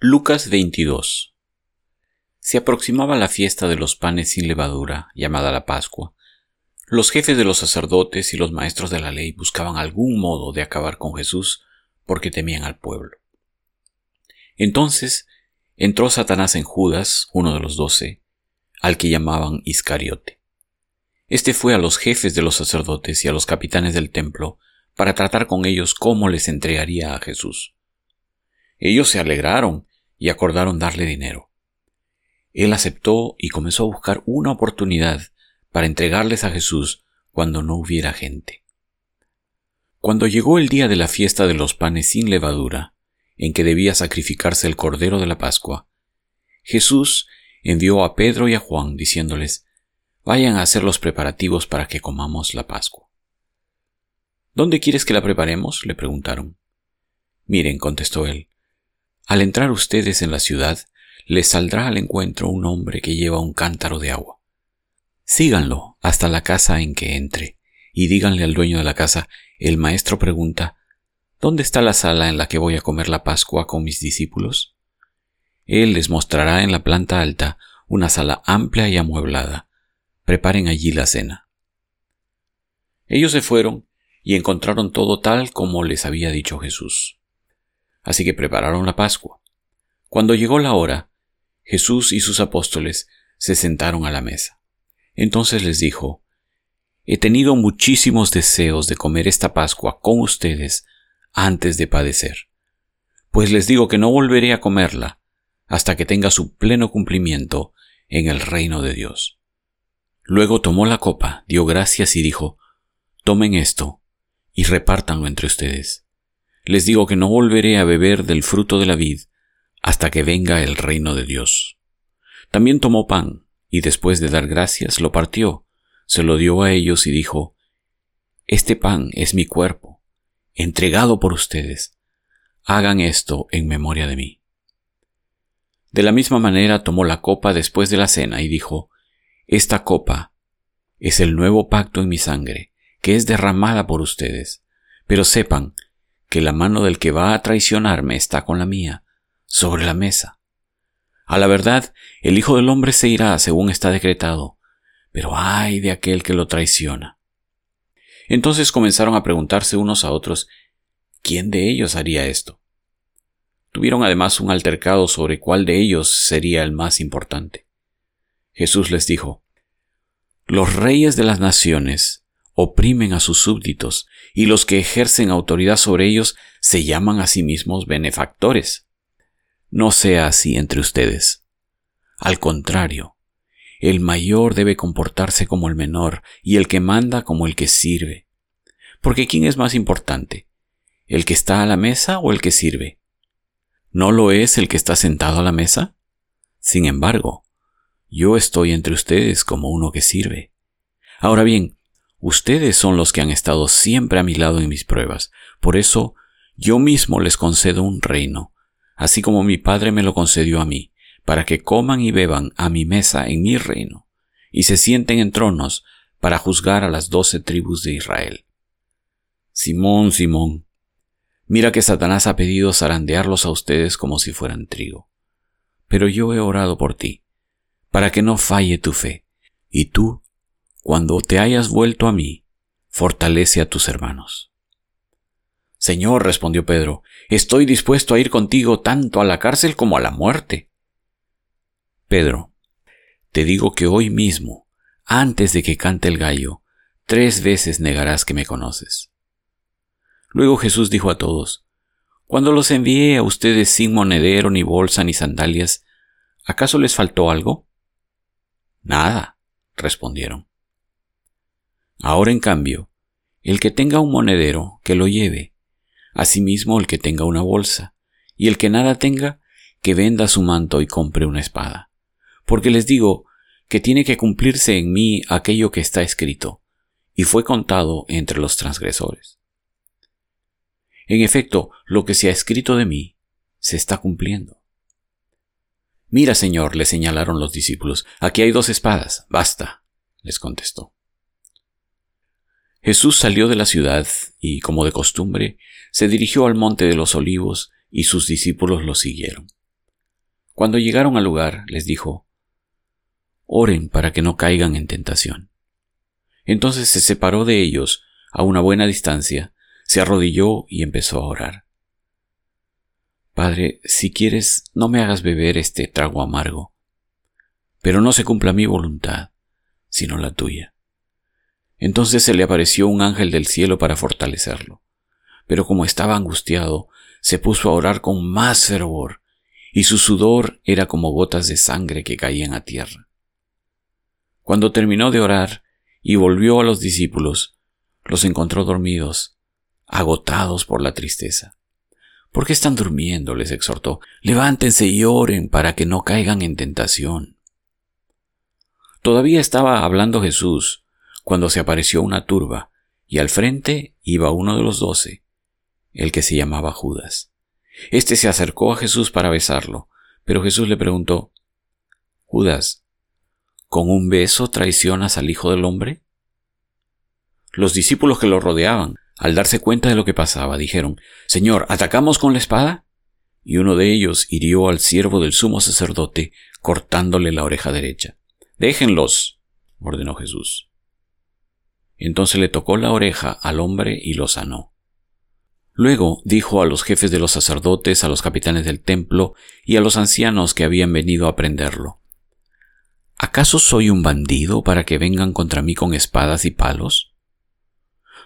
Lucas 22 Se aproximaba la fiesta de los panes sin levadura, llamada la Pascua. Los jefes de los sacerdotes y los maestros de la ley buscaban algún modo de acabar con Jesús porque temían al pueblo. Entonces entró Satanás en Judas, uno de los doce, al que llamaban Iscariote. Este fue a los jefes de los sacerdotes y a los capitanes del templo para tratar con ellos cómo les entregaría a Jesús. Ellos se alegraron y acordaron darle dinero. Él aceptó y comenzó a buscar una oportunidad para entregarles a Jesús cuando no hubiera gente. Cuando llegó el día de la fiesta de los panes sin levadura, en que debía sacrificarse el Cordero de la Pascua, Jesús envió a Pedro y a Juan diciéndoles, Vayan a hacer los preparativos para que comamos la Pascua. ¿Dónde quieres que la preparemos? le preguntaron. Miren, contestó él, al entrar ustedes en la ciudad, les saldrá al encuentro un hombre que lleva un cántaro de agua. Síganlo hasta la casa en que entre, y díganle al dueño de la casa, el maestro pregunta, ¿Dónde está la sala en la que voy a comer la Pascua con mis discípulos? Él les mostrará en la planta alta una sala amplia y amueblada. Preparen allí la cena. Ellos se fueron y encontraron todo tal como les había dicho Jesús. Así que prepararon la Pascua. Cuando llegó la hora, Jesús y sus apóstoles se sentaron a la mesa. Entonces les dijo, He tenido muchísimos deseos de comer esta Pascua con ustedes antes de padecer. Pues les digo que no volveré a comerla hasta que tenga su pleno cumplimiento en el reino de Dios. Luego tomó la copa, dio gracias y dijo, Tomen esto y repártanlo entre ustedes les digo que no volveré a beber del fruto de la vid hasta que venga el reino de Dios. También tomó pan, y después de dar gracias lo partió, se lo dio a ellos y dijo, Este pan es mi cuerpo, entregado por ustedes. Hagan esto en memoria de mí. De la misma manera tomó la copa después de la cena y dijo, Esta copa es el nuevo pacto en mi sangre, que es derramada por ustedes. Pero sepan que la mano del que va a traicionarme está con la mía, sobre la mesa. A la verdad, el Hijo del Hombre se irá según está decretado, pero ay de aquel que lo traiciona. Entonces comenzaron a preguntarse unos a otros, ¿quién de ellos haría esto? Tuvieron además un altercado sobre cuál de ellos sería el más importante. Jesús les dijo, Los reyes de las naciones oprimen a sus súbditos, y los que ejercen autoridad sobre ellos se llaman a sí mismos benefactores. No sea así entre ustedes. Al contrario, el mayor debe comportarse como el menor, y el que manda como el que sirve. Porque ¿quién es más importante? ¿El que está a la mesa o el que sirve? ¿No lo es el que está sentado a la mesa? Sin embargo, yo estoy entre ustedes como uno que sirve. Ahora bien, Ustedes son los que han estado siempre a mi lado en mis pruebas. Por eso yo mismo les concedo un reino, así como mi Padre me lo concedió a mí, para que coman y beban a mi mesa en mi reino, y se sienten en tronos para juzgar a las doce tribus de Israel. Simón, Simón, mira que Satanás ha pedido zarandearlos a ustedes como si fueran trigo. Pero yo he orado por ti, para que no falle tu fe, y tú cuando te hayas vuelto a mí, fortalece a tus hermanos. Señor, respondió Pedro, estoy dispuesto a ir contigo tanto a la cárcel como a la muerte. Pedro, te digo que hoy mismo, antes de que cante el gallo, tres veces negarás que me conoces. Luego Jesús dijo a todos, Cuando los envié a ustedes sin monedero, ni bolsa, ni sandalias, ¿acaso les faltó algo? Nada, respondieron. Ahora, en cambio, el que tenga un monedero, que lo lleve. Asimismo, el que tenga una bolsa. Y el que nada tenga, que venda su manto y compre una espada. Porque les digo que tiene que cumplirse en mí aquello que está escrito, y fue contado entre los transgresores. En efecto, lo que se ha escrito de mí se está cumpliendo. Mira, Señor, le señalaron los discípulos, aquí hay dos espadas, basta, les contestó. Jesús salió de la ciudad y, como de costumbre, se dirigió al monte de los olivos y sus discípulos lo siguieron. Cuando llegaron al lugar, les dijo, Oren para que no caigan en tentación. Entonces se separó de ellos a una buena distancia, se arrodilló y empezó a orar. Padre, si quieres, no me hagas beber este trago amargo, pero no se cumpla mi voluntad, sino la tuya. Entonces se le apareció un ángel del cielo para fortalecerlo, pero como estaba angustiado, se puso a orar con más fervor, y su sudor era como gotas de sangre que caían a tierra. Cuando terminó de orar y volvió a los discípulos, los encontró dormidos, agotados por la tristeza. ¿Por qué están durmiendo? les exhortó. Levántense y oren para que no caigan en tentación. Todavía estaba hablando Jesús cuando se apareció una turba, y al frente iba uno de los doce, el que se llamaba Judas. Este se acercó a Jesús para besarlo, pero Jesús le preguntó, Judas, ¿con un beso traicionas al Hijo del Hombre? Los discípulos que lo rodeaban al darse cuenta de lo que pasaba, dijeron, Señor, ¿atacamos con la espada? Y uno de ellos hirió al siervo del sumo sacerdote, cortándole la oreja derecha. Déjenlos, ordenó Jesús. Entonces le tocó la oreja al hombre y lo sanó. Luego dijo a los jefes de los sacerdotes, a los capitanes del templo y a los ancianos que habían venido a prenderlo. ¿Acaso soy un bandido para que vengan contra mí con espadas y palos?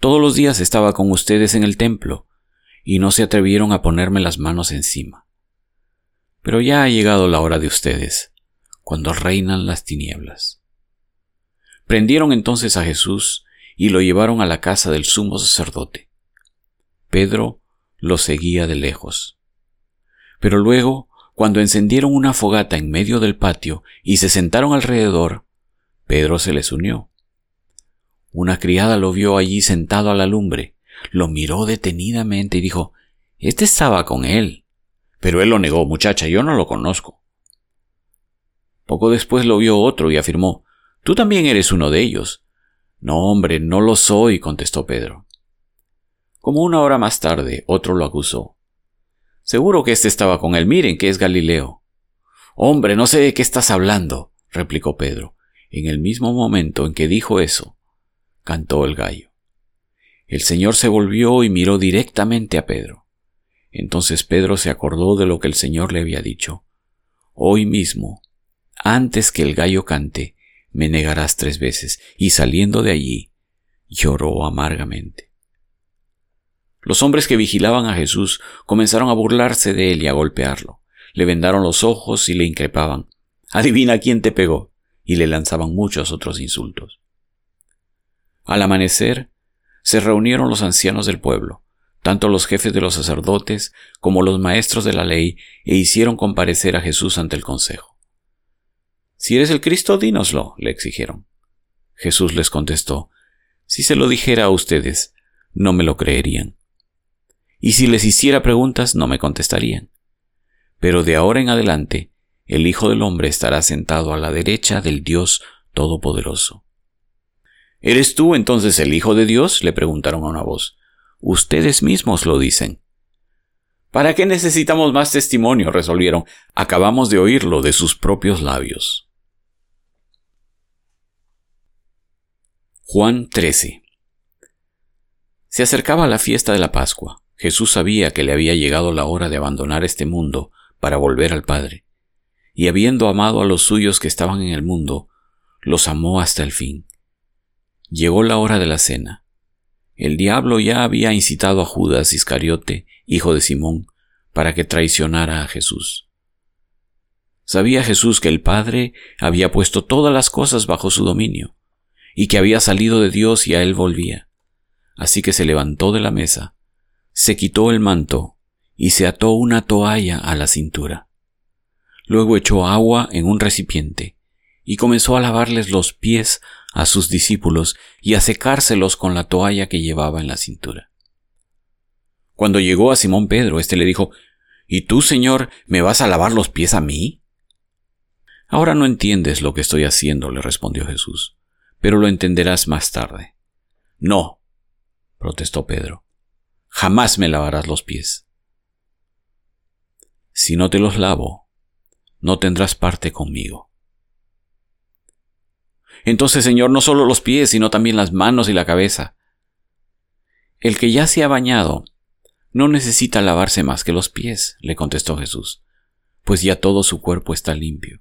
Todos los días estaba con ustedes en el templo, y no se atrevieron a ponerme las manos encima. Pero ya ha llegado la hora de ustedes, cuando reinan las tinieblas. Prendieron entonces a Jesús y lo llevaron a la casa del sumo sacerdote. Pedro lo seguía de lejos. Pero luego, cuando encendieron una fogata en medio del patio y se sentaron alrededor, Pedro se les unió. Una criada lo vio allí sentado a la lumbre, lo miró detenidamente y dijo, Este estaba con él. Pero él lo negó, muchacha, yo no lo conozco. Poco después lo vio otro y afirmó, Tú también eres uno de ellos. No, hombre, no lo soy, contestó Pedro. Como una hora más tarde, otro lo acusó. Seguro que éste estaba con él. Miren que es Galileo. Hombre, no sé de qué estás hablando, replicó Pedro. En el mismo momento en que dijo eso, cantó el gallo. El Señor se volvió y miró directamente a Pedro. Entonces Pedro se acordó de lo que el Señor le había dicho. Hoy mismo, antes que el gallo cante, me negarás tres veces. Y saliendo de allí, lloró amargamente. Los hombres que vigilaban a Jesús comenzaron a burlarse de él y a golpearlo. Le vendaron los ojos y le increpaban. Adivina quién te pegó. Y le lanzaban muchos otros insultos. Al amanecer, se reunieron los ancianos del pueblo, tanto los jefes de los sacerdotes como los maestros de la ley, e hicieron comparecer a Jesús ante el consejo. Si eres el Cristo, dínoslo, le exigieron. Jesús les contestó, Si se lo dijera a ustedes, no me lo creerían. Y si les hiciera preguntas, no me contestarían. Pero de ahora en adelante, el Hijo del Hombre estará sentado a la derecha del Dios Todopoderoso. ¿Eres tú entonces el Hijo de Dios? le preguntaron a una voz. Ustedes mismos lo dicen. ¿Para qué necesitamos más testimonio? resolvieron. Acabamos de oírlo de sus propios labios. Juan 13 Se acercaba la fiesta de la Pascua. Jesús sabía que le había llegado la hora de abandonar este mundo para volver al Padre. Y habiendo amado a los suyos que estaban en el mundo, los amó hasta el fin. Llegó la hora de la cena. El diablo ya había incitado a Judas Iscariote, hijo de Simón, para que traicionara a Jesús. Sabía Jesús que el Padre había puesto todas las cosas bajo su dominio, y que había salido de Dios y a él volvía. Así que se levantó de la mesa, se quitó el manto y se ató una toalla a la cintura. Luego echó agua en un recipiente y comenzó a lavarles los pies a sus discípulos y a secárselos con la toalla que llevaba en la cintura. Cuando llegó a Simón Pedro, éste le dijo, ¿Y tú, Señor, me vas a lavar los pies a mí? Ahora no entiendes lo que estoy haciendo, le respondió Jesús, pero lo entenderás más tarde. No, protestó Pedro, jamás me lavarás los pies. Si no te los lavo, no tendrás parte conmigo. Entonces, Señor, no solo los pies, sino también las manos y la cabeza. El que ya se ha bañado no necesita lavarse más que los pies, le contestó Jesús, pues ya todo su cuerpo está limpio,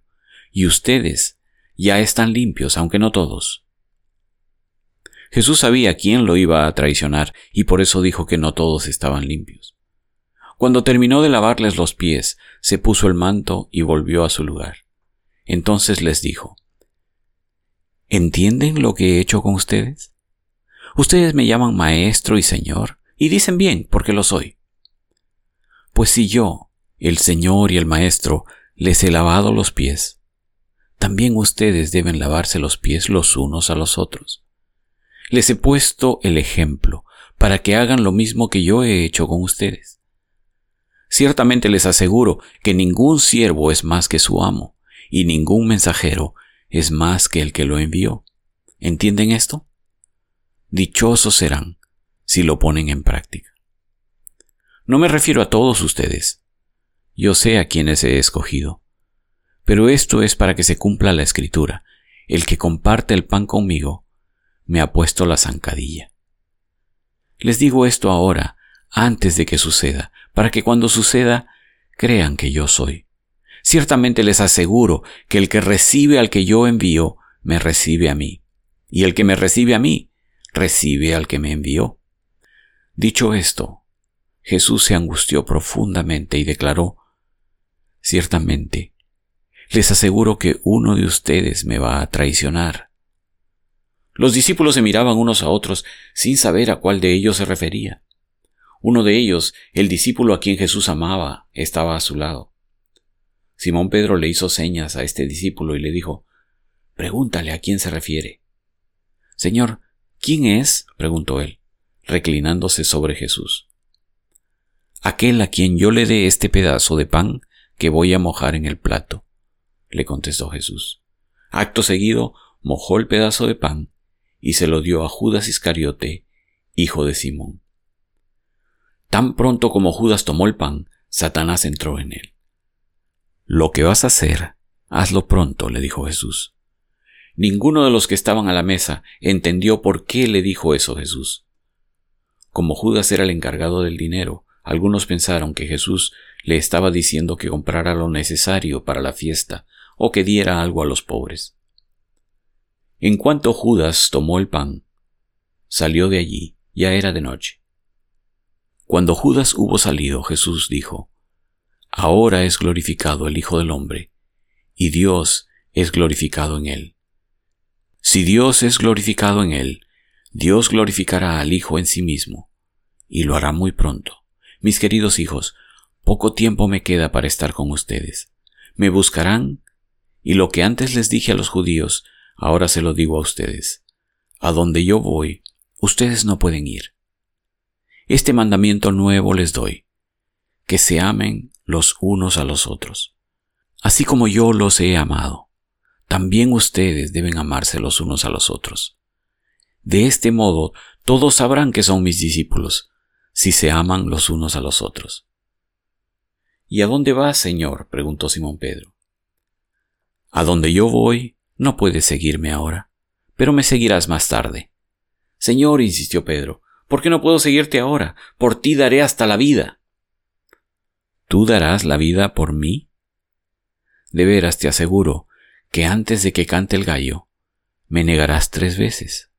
y ustedes ya están limpios, aunque no todos. Jesús sabía quién lo iba a traicionar, y por eso dijo que no todos estaban limpios. Cuando terminó de lavarles los pies, se puso el manto y volvió a su lugar. Entonces les dijo, ¿Entienden lo que he hecho con ustedes? Ustedes me llaman maestro y señor, y dicen bien, porque lo soy. Pues si yo, el señor y el maestro, les he lavado los pies, también ustedes deben lavarse los pies los unos a los otros. Les he puesto el ejemplo para que hagan lo mismo que yo he hecho con ustedes. Ciertamente les aseguro que ningún siervo es más que su amo, y ningún mensajero es más que el que lo envió. ¿Entienden esto? Dichosos serán si lo ponen en práctica. No me refiero a todos ustedes. Yo sé a quienes he escogido. Pero esto es para que se cumpla la escritura. El que comparte el pan conmigo me ha puesto la zancadilla. Les digo esto ahora, antes de que suceda, para que cuando suceda crean que yo soy. Ciertamente les aseguro que el que recibe al que yo envío, me recibe a mí, y el que me recibe a mí, recibe al que me envió. Dicho esto, Jesús se angustió profundamente y declaró, Ciertamente, les aseguro que uno de ustedes me va a traicionar. Los discípulos se miraban unos a otros sin saber a cuál de ellos se refería. Uno de ellos, el discípulo a quien Jesús amaba, estaba a su lado. Simón Pedro le hizo señas a este discípulo y le dijo, Pregúntale a quién se refiere. Señor, ¿quién es? preguntó él, reclinándose sobre Jesús. Aquel a quien yo le dé este pedazo de pan que voy a mojar en el plato, le contestó Jesús. Acto seguido, mojó el pedazo de pan y se lo dio a Judas Iscariote, hijo de Simón. Tan pronto como Judas tomó el pan, Satanás entró en él. Lo que vas a hacer, hazlo pronto, le dijo Jesús. Ninguno de los que estaban a la mesa entendió por qué le dijo eso Jesús. Como Judas era el encargado del dinero, algunos pensaron que Jesús le estaba diciendo que comprara lo necesario para la fiesta o que diera algo a los pobres. En cuanto Judas tomó el pan, salió de allí, ya era de noche. Cuando Judas hubo salido, Jesús dijo, Ahora es glorificado el Hijo del Hombre, y Dios es glorificado en él. Si Dios es glorificado en él, Dios glorificará al Hijo en sí mismo, y lo hará muy pronto. Mis queridos hijos, poco tiempo me queda para estar con ustedes. Me buscarán, y lo que antes les dije a los judíos, ahora se lo digo a ustedes. A donde yo voy, ustedes no pueden ir. Este mandamiento nuevo les doy, que se amen los unos a los otros. Así como yo los he amado, también ustedes deben amarse los unos a los otros. De este modo todos sabrán que son mis discípulos, si se aman los unos a los otros. ¿Y a dónde vas, Señor? preguntó Simón Pedro. A donde yo voy, no puedes seguirme ahora, pero me seguirás más tarde. Señor, insistió Pedro, ¿por qué no puedo seguirte ahora? Por ti daré hasta la vida. ¿Tú darás la vida por mí? De veras te aseguro que antes de que cante el gallo, me negarás tres veces.